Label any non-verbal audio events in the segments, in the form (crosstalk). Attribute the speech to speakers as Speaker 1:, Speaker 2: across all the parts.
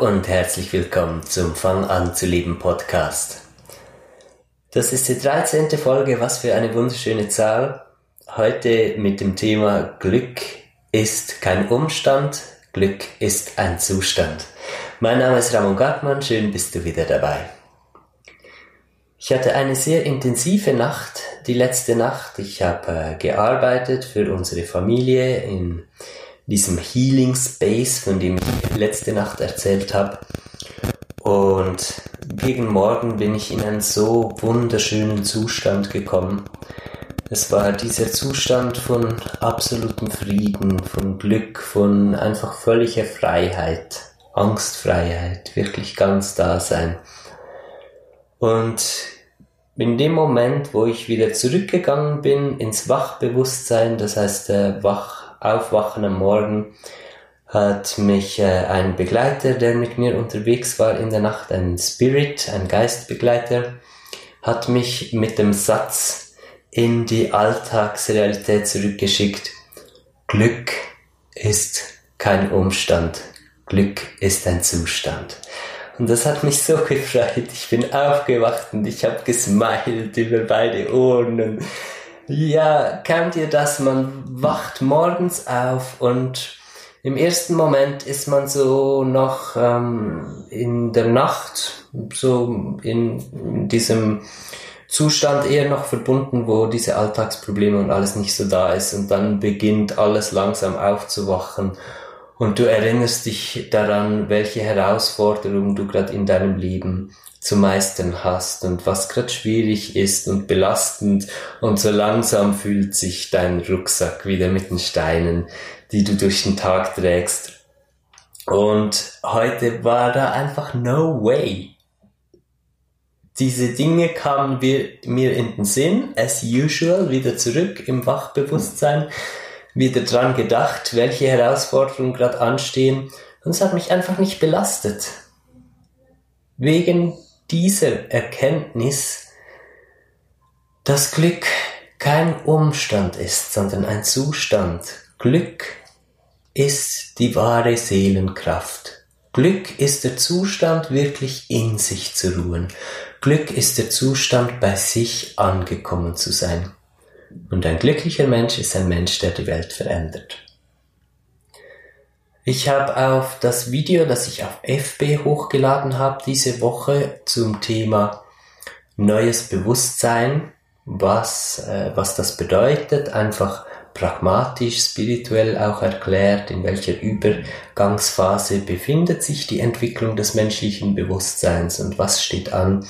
Speaker 1: Und herzlich willkommen zum Fang an zu leben Podcast. Das ist die 13. Folge, was für eine wunderschöne Zahl. Heute mit dem Thema Glück ist kein Umstand, Glück ist ein Zustand. Mein Name ist Ramon Gartmann, schön bist du wieder dabei. Ich hatte eine sehr intensive Nacht, die letzte Nacht. Ich habe äh, gearbeitet für unsere Familie in diesem Healing Space, von dem ich letzte Nacht erzählt habe. Und gegen Morgen bin ich in einen so wunderschönen Zustand gekommen. Es war dieser Zustand von absolutem Frieden, von Glück, von einfach völliger Freiheit, Angstfreiheit, wirklich ganz da sein. Und in dem Moment, wo ich wieder zurückgegangen bin ins Wachbewusstsein, das heißt der Wach Aufwachen am Morgen hat mich äh, ein Begleiter, der mit mir unterwegs war in der Nacht, ein Spirit, ein Geistbegleiter, hat mich mit dem Satz in die Alltagsrealität zurückgeschickt. Glück ist kein Umstand, Glück ist ein Zustand. Und das hat mich so (laughs) gefreut. Ich bin aufgewacht und ich habe gesmiled über beide Ohren und ja, kennt ihr das? Man wacht morgens auf und im ersten Moment ist man so noch ähm, in der Nacht, so in, in diesem Zustand eher noch verbunden, wo diese Alltagsprobleme und alles nicht so da ist und dann beginnt alles langsam aufzuwachen und du erinnerst dich daran, welche Herausforderungen du gerade in deinem Leben zu meistern hast und was gerade schwierig ist und belastend und so langsam fühlt sich dein Rucksack wieder mit den Steinen, die du durch den Tag trägst. Und heute war da einfach no way. Diese Dinge kamen mir in den Sinn, as usual, wieder zurück im Wachbewusstsein, wieder dran gedacht, welche Herausforderungen gerade anstehen und es hat mich einfach nicht belastet. Wegen dieser Erkenntnis, dass Glück kein Umstand ist, sondern ein Zustand. Glück ist die wahre Seelenkraft. Glück ist der Zustand, wirklich in sich zu ruhen. Glück ist der Zustand, bei sich angekommen zu sein. Und ein glücklicher Mensch ist ein Mensch, der die Welt verändert. Ich habe auf das Video, das ich auf FB hochgeladen habe, diese Woche zum Thema neues Bewusstsein, was, äh, was das bedeutet, einfach pragmatisch, spirituell auch erklärt, in welcher Übergangsphase befindet sich die Entwicklung des menschlichen Bewusstseins und was steht an.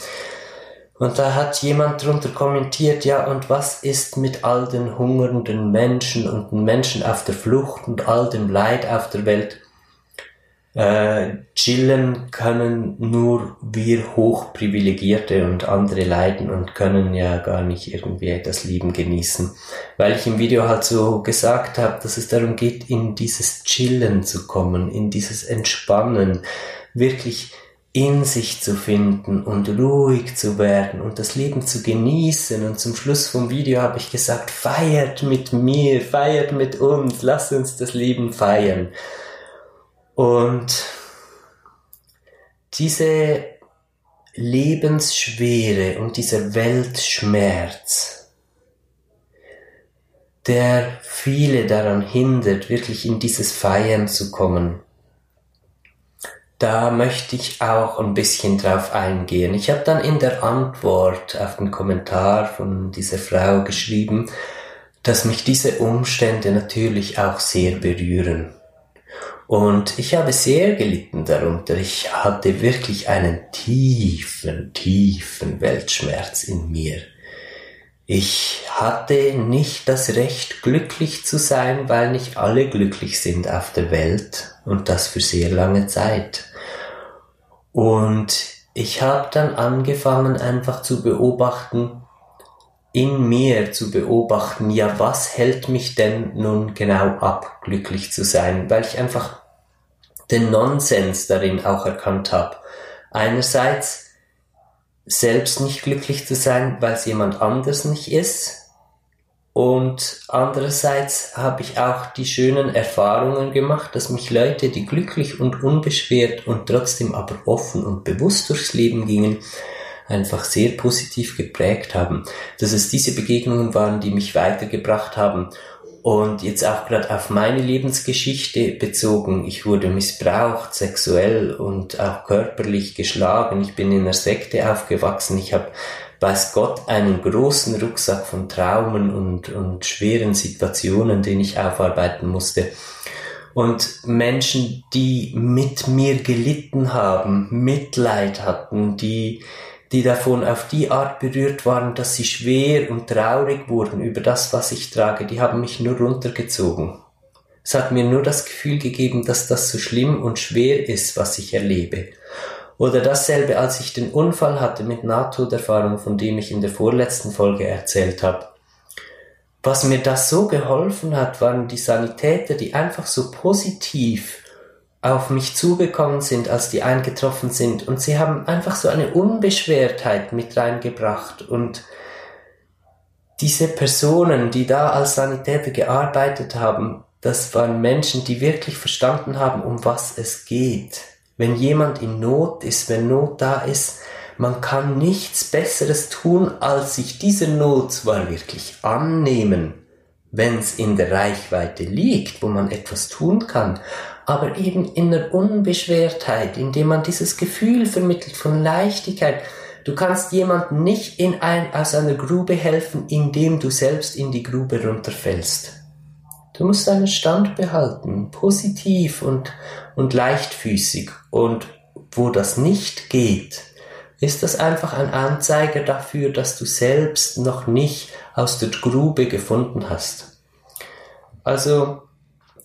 Speaker 1: Und da hat jemand drunter kommentiert, ja, und was ist mit all den hungernden Menschen und den Menschen auf der Flucht und all dem Leid auf der Welt? Äh, chillen können nur wir Hochprivilegierte und andere leiden und können ja gar nicht irgendwie das Leben genießen. Weil ich im Video halt so gesagt habe, dass es darum geht, in dieses Chillen zu kommen, in dieses Entspannen, wirklich in sich zu finden und ruhig zu werden und das Leben zu genießen. Und zum Schluss vom Video habe ich gesagt, feiert mit mir, feiert mit uns, lasst uns das Leben feiern. Und diese Lebensschwere und dieser Weltschmerz, der viele daran hindert, wirklich in dieses Feiern zu kommen, da möchte ich auch ein bisschen drauf eingehen. Ich habe dann in der Antwort auf den Kommentar von dieser Frau geschrieben, dass mich diese Umstände natürlich auch sehr berühren. Und ich habe sehr gelitten darunter. Ich hatte wirklich einen tiefen, tiefen Weltschmerz in mir. Ich hatte nicht das Recht, glücklich zu sein, weil nicht alle glücklich sind auf der Welt und das für sehr lange Zeit. Und ich habe dann angefangen einfach zu beobachten, in mir zu beobachten, ja, was hält mich denn nun genau ab, glücklich zu sein, weil ich einfach den Nonsens darin auch erkannt habe. Einerseits selbst nicht glücklich zu sein, weil es jemand anders nicht ist. Und andererseits habe ich auch die schönen Erfahrungen gemacht, dass mich Leute, die glücklich und unbeschwert und trotzdem aber offen und bewusst durchs Leben gingen, einfach sehr positiv geprägt haben. Dass es diese Begegnungen waren, die mich weitergebracht haben. Und jetzt auch gerade auf meine Lebensgeschichte bezogen. Ich wurde missbraucht, sexuell und auch körperlich geschlagen. Ich bin in einer Sekte aufgewachsen. Ich habe, weiß Gott, einen großen Rucksack von Traumen und, und schweren Situationen, den ich aufarbeiten musste. Und Menschen, die mit mir gelitten haben, Mitleid hatten, die, die davon auf die Art berührt waren, dass sie schwer und traurig wurden über das, was ich trage, die haben mich nur runtergezogen. Es hat mir nur das Gefühl gegeben, dass das so schlimm und schwer ist, was ich erlebe. Oder dasselbe, als ich den Unfall hatte mit Nahtoderfahrung, von dem ich in der vorletzten Folge erzählt habe. Was mir das so geholfen hat, waren die Sanitäter, die einfach so positiv auf mich zugekommen sind, als die eingetroffen sind. Und sie haben einfach so eine Unbeschwertheit mit reingebracht. Und diese Personen, die da als Sanitäter gearbeitet haben, das waren Menschen, die wirklich verstanden haben, um was es geht. Wenn jemand in Not ist, wenn Not da ist, man kann nichts Besseres tun, als sich dieser Not zwar wirklich annehmen, wenn es in der Reichweite liegt, wo man etwas tun kann, aber eben in der Unbeschwertheit, indem man dieses Gefühl vermittelt von Leichtigkeit. Du kannst jemandem nicht in ein, aus einer Grube helfen, indem du selbst in die Grube runterfällst. Du musst deinen Stand behalten, positiv und, und leichtfüßig. Und wo das nicht geht, ist das einfach ein Anzeiger dafür, dass du selbst noch nicht aus der Grube gefunden hast. Also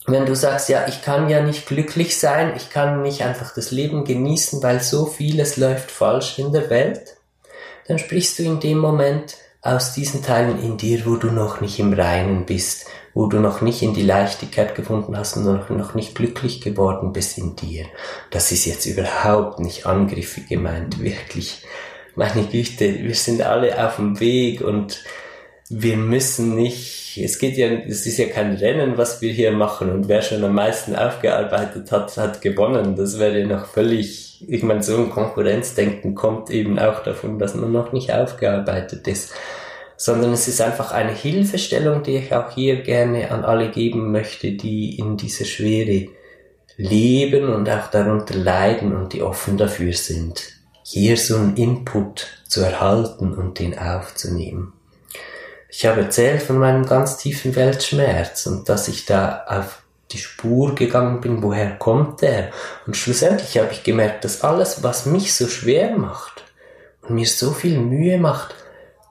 Speaker 1: wenn du sagst, ja, ich kann ja nicht glücklich sein, ich kann nicht einfach das Leben genießen, weil so vieles läuft falsch in der Welt, dann sprichst du in dem Moment aus diesen Teilen in dir, wo du noch nicht im Reinen bist, wo du noch nicht in die Leichtigkeit gefunden hast und noch, nicht glücklich geworden bist in dir. Das ist jetzt überhaupt nicht angriffig gemeint, wirklich. Meine Güte, wir sind alle auf dem Weg und wir müssen nicht, es geht ja, es ist ja kein Rennen, was wir hier machen und wer schon am meisten aufgearbeitet hat, hat gewonnen. Das wäre noch völlig, ich meine, so ein Konkurrenzdenken kommt eben auch davon, dass man noch nicht aufgearbeitet ist. Sondern es ist einfach eine Hilfestellung, die ich auch hier gerne an alle geben möchte, die in dieser Schwere leben und auch darunter leiden und die offen dafür sind, hier so einen Input zu erhalten und den aufzunehmen. Ich habe erzählt von meinem ganz tiefen Weltschmerz und dass ich da auf die Spur gegangen bin, woher kommt der? Und schlussendlich habe ich gemerkt, dass alles, was mich so schwer macht und mir so viel Mühe macht,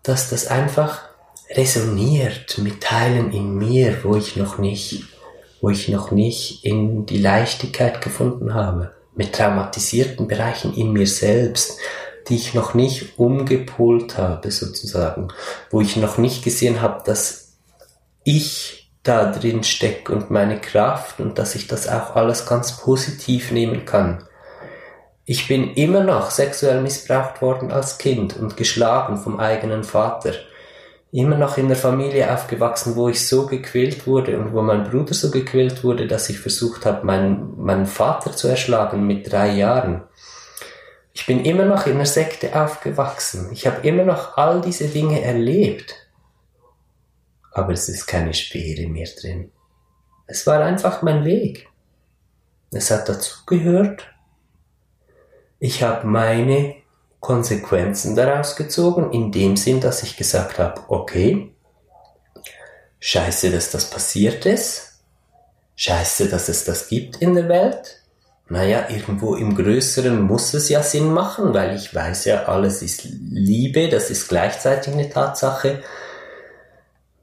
Speaker 1: dass das einfach resoniert mit Teilen in mir, wo ich noch nicht, wo ich noch nicht in die Leichtigkeit gefunden habe, mit traumatisierten Bereichen in mir selbst, die ich noch nicht umgepolt habe, sozusagen, wo ich noch nicht gesehen habe, dass ich da drin stecke und meine Kraft und dass ich das auch alles ganz positiv nehmen kann. Ich bin immer noch sexuell missbraucht worden als Kind und geschlagen vom eigenen Vater. Immer noch in der Familie aufgewachsen, wo ich so gequält wurde und wo mein Bruder so gequält wurde, dass ich versucht habe, meinen, meinen Vater zu erschlagen mit drei Jahren. Ich bin immer noch in einer Sekte aufgewachsen. Ich habe immer noch all diese Dinge erlebt. Aber es ist keine Schwere mehr drin. Es war einfach mein Weg. Es hat dazugehört. Ich habe meine Konsequenzen daraus gezogen, in dem Sinn, dass ich gesagt habe, okay, scheiße, dass das passiert ist, scheiße, dass es das gibt in der Welt, naja, irgendwo im Größeren muss es ja Sinn machen, weil ich weiß ja, alles ist Liebe, das ist gleichzeitig eine Tatsache,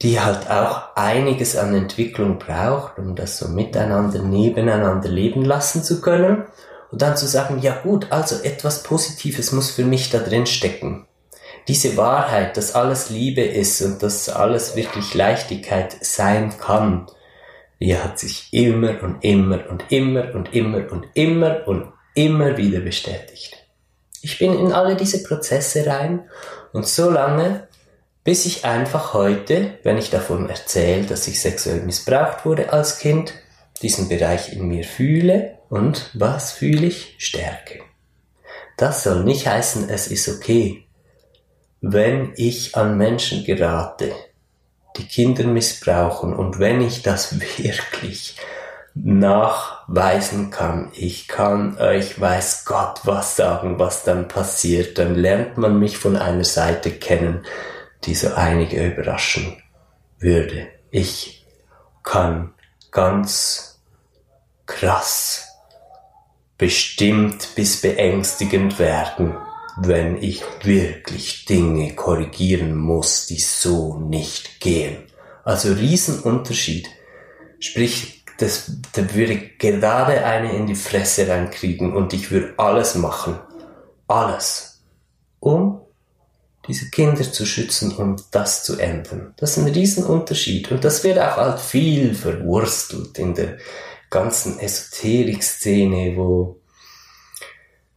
Speaker 1: die halt auch einiges an Entwicklung braucht, um das so miteinander, nebeneinander leben lassen zu können. Und dann zu sagen, ja gut, also etwas Positives muss für mich da drin stecken. Diese Wahrheit, dass alles Liebe ist und dass alles wirklich Leichtigkeit sein kann, die hat sich immer und immer und immer und immer und immer und immer wieder bestätigt. Ich bin in alle diese Prozesse rein und so lange, Bis ich einfach heute, wenn ich davon erzähle, dass ich sexuell missbraucht wurde als Kind, diesen Bereich in mir fühle und was fühle ich? Stärke. Das soll nicht heißen, es ist okay, wenn ich an Menschen gerate, die Kinder missbrauchen und wenn ich das (laughs) wirklich nachweisen kann, ich kann euch weiß Gott was sagen, was dann passiert, dann lernt man mich von einer Seite kennen, die so einige überraschen würde. Ich kann ganz krass bestimmt bis beängstigend werden, wenn ich wirklich Dinge korrigieren muss, die so nicht gehen. Also Riesenunterschied. Sprich, das, da würde gerade eine in die Fresse reinkriegen und ich würde alles machen. Alles. Um diese Kinder zu schützen und das zu ändern. Das ist ein Riesenunterschied. Und das wird auch halt viel verwurstelt in der ganzen Esoterik-Szene, wo,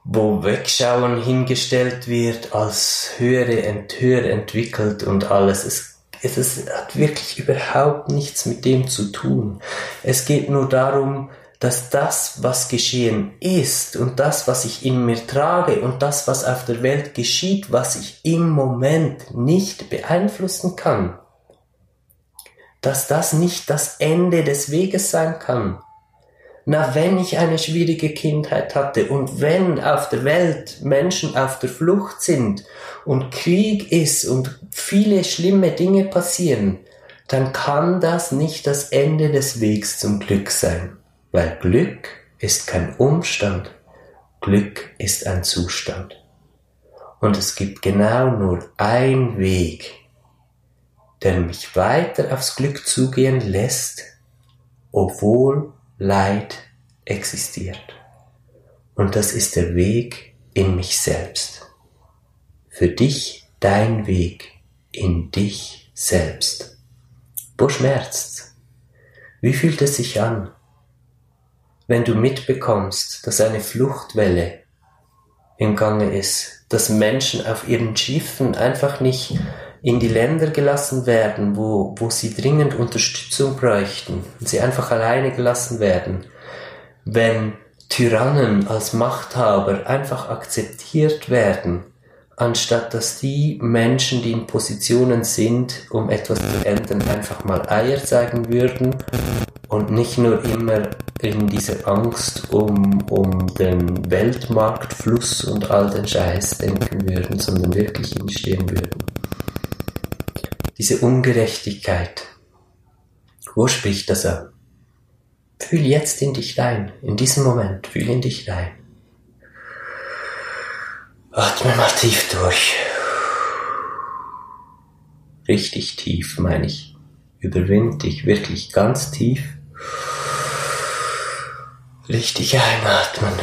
Speaker 1: wo Wegschauen hingestellt wird als höhere, höher entwickelt und alles. Es, es, es hat wirklich überhaupt nichts mit dem zu tun. Es geht nur darum, dass das, was geschehen ist und das, was ich in mir trage und das, was auf der Welt geschieht, was ich im Moment nicht beeinflussen kann, dass das nicht das Ende des Weges sein kann. Na, wenn ich eine schwierige Kindheit hatte und wenn auf der Welt Menschen auf der Flucht sind und Krieg ist und viele schlimme Dinge passieren, dann kann das nicht das Ende des Wegs zum Glück sein. Weil Glück ist kein Umstand, Glück ist ein Zustand. Und es gibt genau nur ein Weg, der mich weiter aufs Glück zugehen lässt, obwohl Leid existiert. Und das ist der Weg in mich selbst. Für dich dein Weg in dich selbst. Wo schmerzt's? Wie fühlt es sich an? wenn du mitbekommst, dass eine Fluchtwelle im Gange ist, dass Menschen auf ihren Schiffen einfach nicht in die Länder gelassen werden, wo, wo sie dringend Unterstützung bräuchten, und sie einfach alleine gelassen werden, wenn Tyrannen als Machthaber einfach akzeptiert werden, anstatt dass die Menschen, die in Positionen sind, um etwas zu ändern, einfach mal Eier zeigen würden und nicht nur immer in diese Angst um, um den Weltmarktfluss und all den Scheiß denken würden, sondern wirklich hinstehen würden. Diese Ungerechtigkeit, wo spricht das an? Fühl jetzt in dich rein, in diesem Moment, fühl in dich rein. Atme mal tief durch. Richtig tief, meine ich. Überwind dich wirklich ganz tief. Richtig einatmen.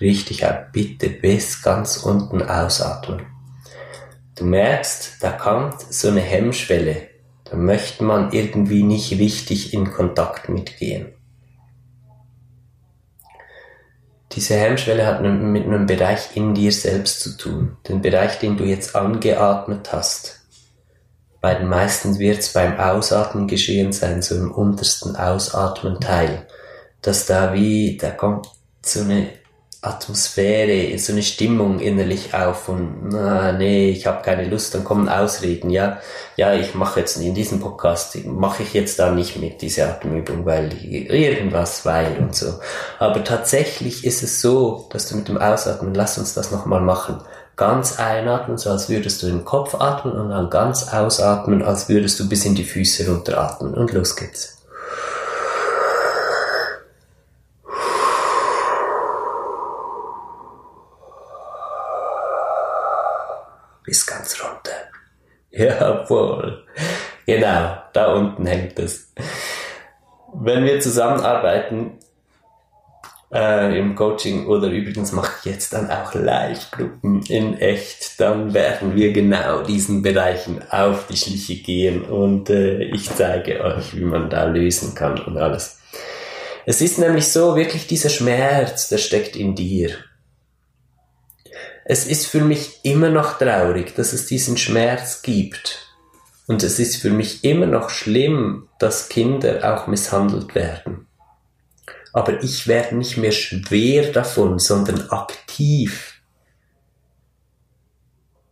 Speaker 1: Richtig bitte bis ganz unten ausatmen. Du merkst, da kommt so eine Hemmschwelle. Da möchte man irgendwie nicht richtig in Kontakt mitgehen. Diese Hemmschwelle hat mit einem Bereich in dir selbst zu tun. Den Bereich, den du jetzt angeatmet hast. Bei den meisten wird es beim Ausatmen geschehen sein, so im untersten Ausatmenteil. Dass da wie, da kommt so eine Atmosphäre, so eine Stimmung innerlich auf und na, nee, ich habe keine Lust, dann kommen Ausreden, ja, ja, ich mache jetzt in diesem Podcast, mache ich jetzt da nicht mit, diese Atemübung, weil irgendwas, weil und so. Aber tatsächlich ist es so, dass du mit dem Ausatmen, lass uns das nochmal machen, ganz einatmen, so als würdest du den Kopf atmen und dann ganz ausatmen, als würdest du bis in die Füße runteratmen und los geht's. bis ganz runter. Jawohl. Genau, da unten hängt es. Wenn wir zusammenarbeiten äh, im Coaching oder übrigens mache ich jetzt dann auch Live-Gruppen in echt, dann werden wir genau diesen Bereichen auf die Schliche gehen und äh, ich zeige euch, wie man da lösen kann und alles. Es ist nämlich so, wirklich dieser Schmerz, der steckt in dir es ist für mich immer noch traurig, dass es diesen Schmerz gibt. Und es ist für mich immer noch schlimm, dass Kinder auch misshandelt werden. Aber ich werde nicht mehr schwer davon, sondern aktiv.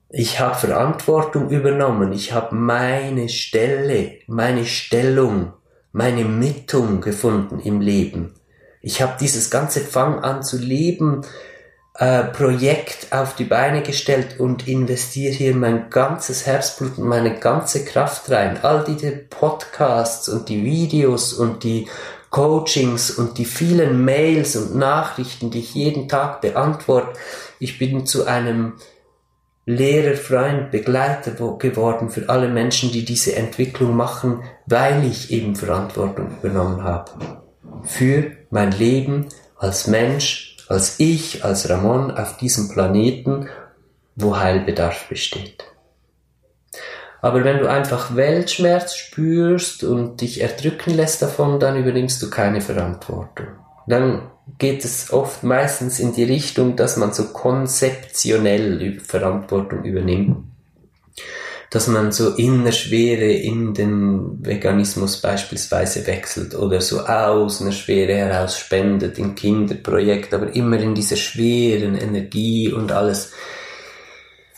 Speaker 1: Ich habe Verantwortung übernommen, ich habe meine Stelle, meine Stellung, meine Mittung gefunden im Leben. Ich habe dieses ganze Fang an zu leben äh, Projekt auf die Beine gestellt und investiere hier mein ganzes Herzblut und meine ganze Kraft rein. All diese Podcasts und die Videos und die Coachings und die vielen Mails und Nachrichten, die ich jeden Tag beantworte. Ich bin zu einem Lehrer, Freund, Begleiter geworden für alle Menschen, die diese Entwicklung machen, weil ich eben Verantwortung übernommen habe. Für mein Leben als Mensch, als ich, als Ramon auf diesem Planeten, wo Heilbedarf besteht. Aber wenn du einfach Weltschmerz spürst und dich erdrücken lässt davon, dann übernimmst du keine Verantwortung. Dann geht es oft meistens in die Richtung, dass man so konzeptionell Verantwortung übernimmt dass man so Innerschwere in den Veganismus beispielsweise wechselt oder so aus einer Schwere heraus spendet in Kinderprojekt, aber immer in dieser schweren Energie und alles.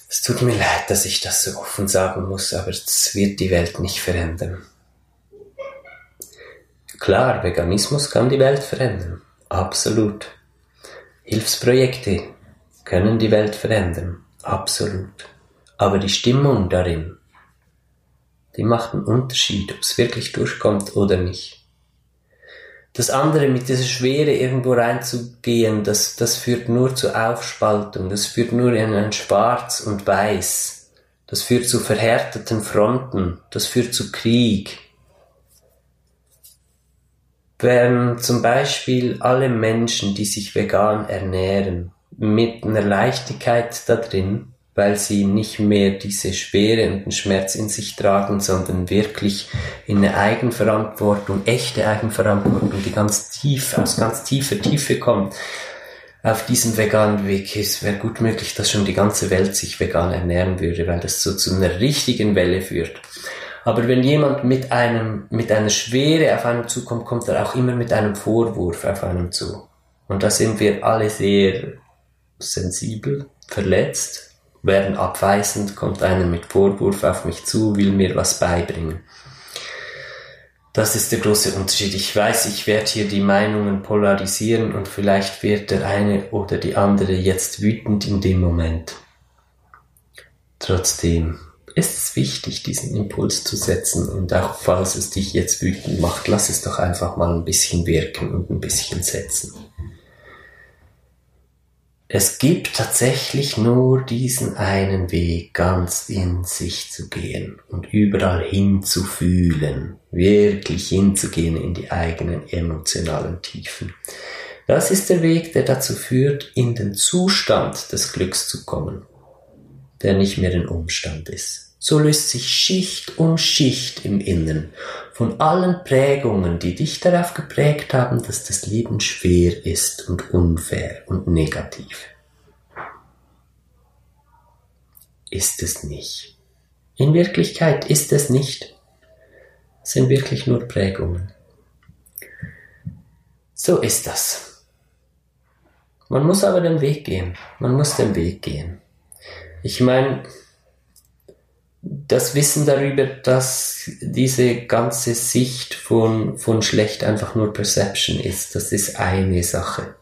Speaker 1: Es tut mir leid, dass ich das so offen sagen muss, aber es wird die Welt nicht verändern. Klar, Veganismus kann die Welt verändern. Absolut. Hilfsprojekte können die Welt verändern. Absolut. Aber die Stimmung darin, die macht einen Unterschied, ob es wirklich durchkommt oder nicht. Das andere, mit dieser Schwere irgendwo reinzugehen, das, das führt nur zu Aufspaltung, das führt nur in ein Schwarz und Weiß, das führt zu verhärteten Fronten, das führt zu Krieg. Wenn zum Beispiel alle Menschen, die sich vegan ernähren, mit einer Leichtigkeit da drin, weil sie nicht mehr diese Schwere und den Schmerz in sich tragen, sondern wirklich in eine Eigenverantwortung, echte Eigenverantwortung, die ganz tief, aus ganz tiefer Tiefe kommt. Auf diesem veganen Weg ist, wäre gut möglich, dass schon die ganze Welt sich vegan ernähren würde, weil das so zu einer richtigen Welle führt. Aber wenn jemand mit einem, mit einer Schwere auf einem zukommt, kommt er auch immer mit einem Vorwurf auf einem zu. Und da sind wir alle sehr sensibel, verletzt, werden abweisend, kommt einer mit Vorwurf auf mich zu, will mir was beibringen. Das ist der große Unterschied. Ich weiß, ich werde hier die Meinungen polarisieren und vielleicht wird der eine oder die andere jetzt wütend in dem Moment. Trotzdem ist es wichtig, diesen Impuls zu setzen und auch falls es dich jetzt wütend macht, lass es doch einfach mal ein bisschen wirken und ein bisschen setzen. Es gibt tatsächlich nur diesen einen Weg, ganz in sich zu gehen und überall hinzufühlen, wirklich hinzugehen in die eigenen emotionalen Tiefen. Das ist der Weg, der dazu führt, in den Zustand des Glücks zu kommen, der nicht mehr ein Umstand ist. So löst sich Schicht um Schicht im Innern von allen Prägungen, die dich darauf geprägt haben, dass das Leben schwer ist und unfair und negativ. Ist es nicht. In Wirklichkeit ist es nicht. Es sind wirklich nur Prägungen. So ist das. Man muss aber den Weg gehen. Man muss den Weg gehen. Ich meine, das Wissen darüber, dass diese ganze Sicht von, von schlecht einfach nur Perception ist, das ist eine Sache.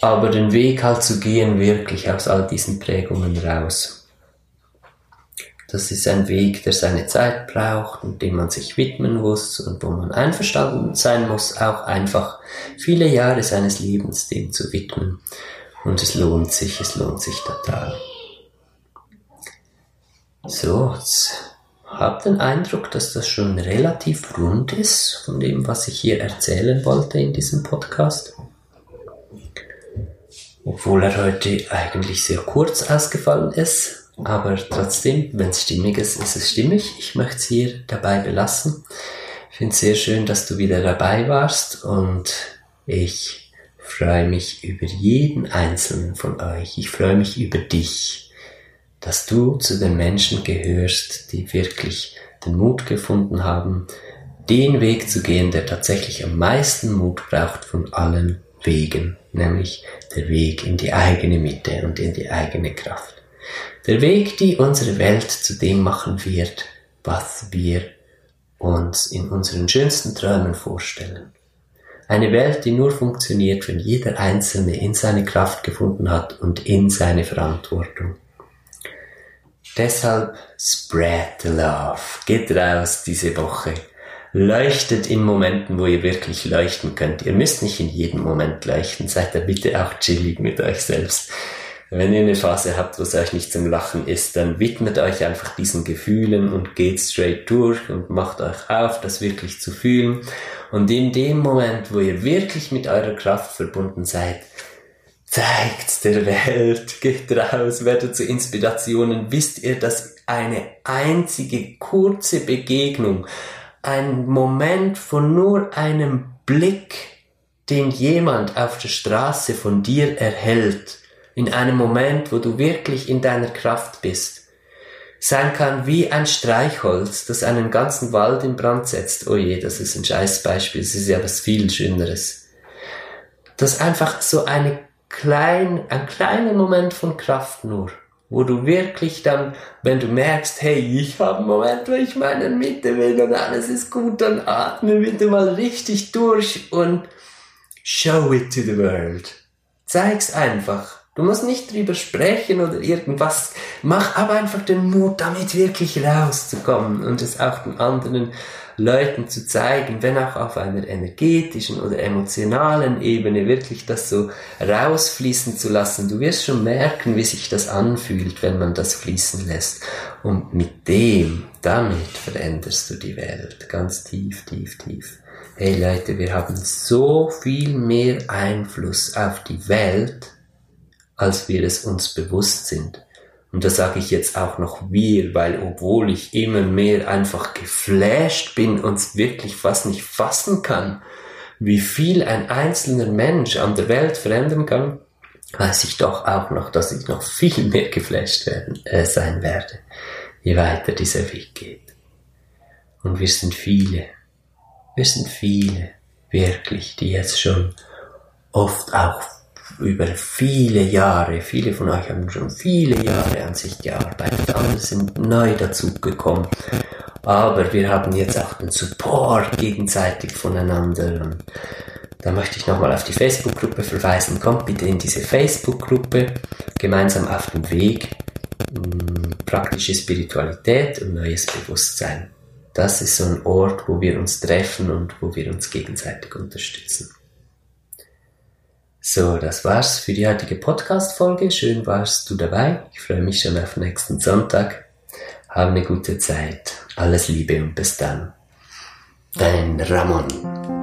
Speaker 1: Aber den Weg halt zu gehen, wirklich aus all diesen Prägungen raus. Das ist ein Weg, der seine Zeit braucht und dem man sich widmen muss und wo man einverstanden sein muss, auch einfach viele Jahre seines Lebens dem zu widmen. Und es lohnt sich, es lohnt sich total. So, jetzt habe den Eindruck, dass das schon relativ rund ist von dem, was ich hier erzählen wollte in diesem Podcast. Obwohl er heute eigentlich sehr kurz ausgefallen ist, aber trotzdem, wenn es stimmig ist, ist es stimmig. Ich möchte es hier dabei belassen. Ich finde es sehr schön, dass du wieder dabei warst und ich freue mich über jeden einzelnen von euch. Ich freue mich über dich, dass du zu den Menschen gehörst, die wirklich den Mut gefunden haben, den Weg zu gehen, der tatsächlich am meisten Mut braucht von allen Wegen, nämlich der Weg in die eigene Mitte und in die eigene Kraft. Der Weg, die unsere Welt zu dem machen wird, was wir uns in unseren schönsten Träumen vorstellen. Eine Welt, die nur funktioniert, wenn jeder Einzelne in seine Kraft gefunden hat und in seine Verantwortung. Deshalb spread the love. Geht raus diese Woche. Leuchtet in Momenten, wo ihr wirklich leuchten könnt. Ihr müsst nicht in jedem Moment leuchten. Seid da bitte auch chillig mit euch selbst. Wenn ihr eine Phase habt, wo es euch nicht zum Lachen ist, dann widmet euch einfach diesen Gefühlen und geht straight durch und macht euch auf, das wirklich zu fühlen. Und in dem Moment, wo ihr wirklich mit eurer Kraft verbunden seid, zeigt der Welt, geht raus, werdet zu Inspirationen. Wisst ihr, dass eine einzige kurze Begegnung, ein Moment von nur einem Blick, den jemand auf der Straße von dir erhält, in einem Moment, wo du wirklich in deiner Kraft bist, sein kann wie ein Streichholz, das einen ganzen Wald in Brand setzt. Oh je, das ist ein Scheißbeispiel, es ist ja was viel Schöneres. Das einfach so eine klein, ein kleiner Moment von Kraft nur, wo du wirklich dann, wenn du merkst, hey, ich habe einen Moment, wo ich meine Mitte will und alles ist gut, dann atme bitte mal richtig durch und show it to the world. Zeig's einfach. Du musst nicht drüber sprechen oder irgendwas. Mach aber einfach den Mut, damit wirklich rauszukommen und es auch den anderen Leuten zu zeigen, wenn auch auf einer energetischen oder emotionalen Ebene wirklich das so rausfließen zu lassen. Du wirst schon merken, wie sich das anfühlt, wenn man das fließen lässt. Und mit dem, damit veränderst du die Welt. Ganz tief, tief, tief. Hey Leute, wir haben so viel mehr Einfluss auf die Welt, als wir es uns bewusst sind. Und da sage ich jetzt auch noch wir, weil obwohl ich immer mehr einfach geflasht bin und es wirklich fast nicht fassen kann, wie viel ein einzelner Mensch an der Welt verändern kann, weiß ich doch auch noch, dass ich noch viel mehr geflasht werden, äh, sein werde, je weiter dieser Weg geht. Und wir sind viele, wir sind viele, wirklich, die jetzt schon oft auch über viele Jahre, viele von euch haben schon viele Jahre an sich gearbeitet, andere sind neu dazugekommen. Aber wir haben jetzt auch den Support gegenseitig voneinander. Und da möchte ich nochmal auf die Facebook-Gruppe verweisen. Kommt bitte in diese Facebook-Gruppe gemeinsam auf dem Weg. Mm, praktische Spiritualität und neues Bewusstsein. Das ist so ein Ort, wo wir uns treffen und wo wir uns gegenseitig unterstützen. So, das war's für die heutige Podcast-Folge. Schön warst du dabei. Ich freue mich schon auf nächsten Sonntag. Hab eine gute Zeit. Alles Liebe und bis dann. Dein Ramon.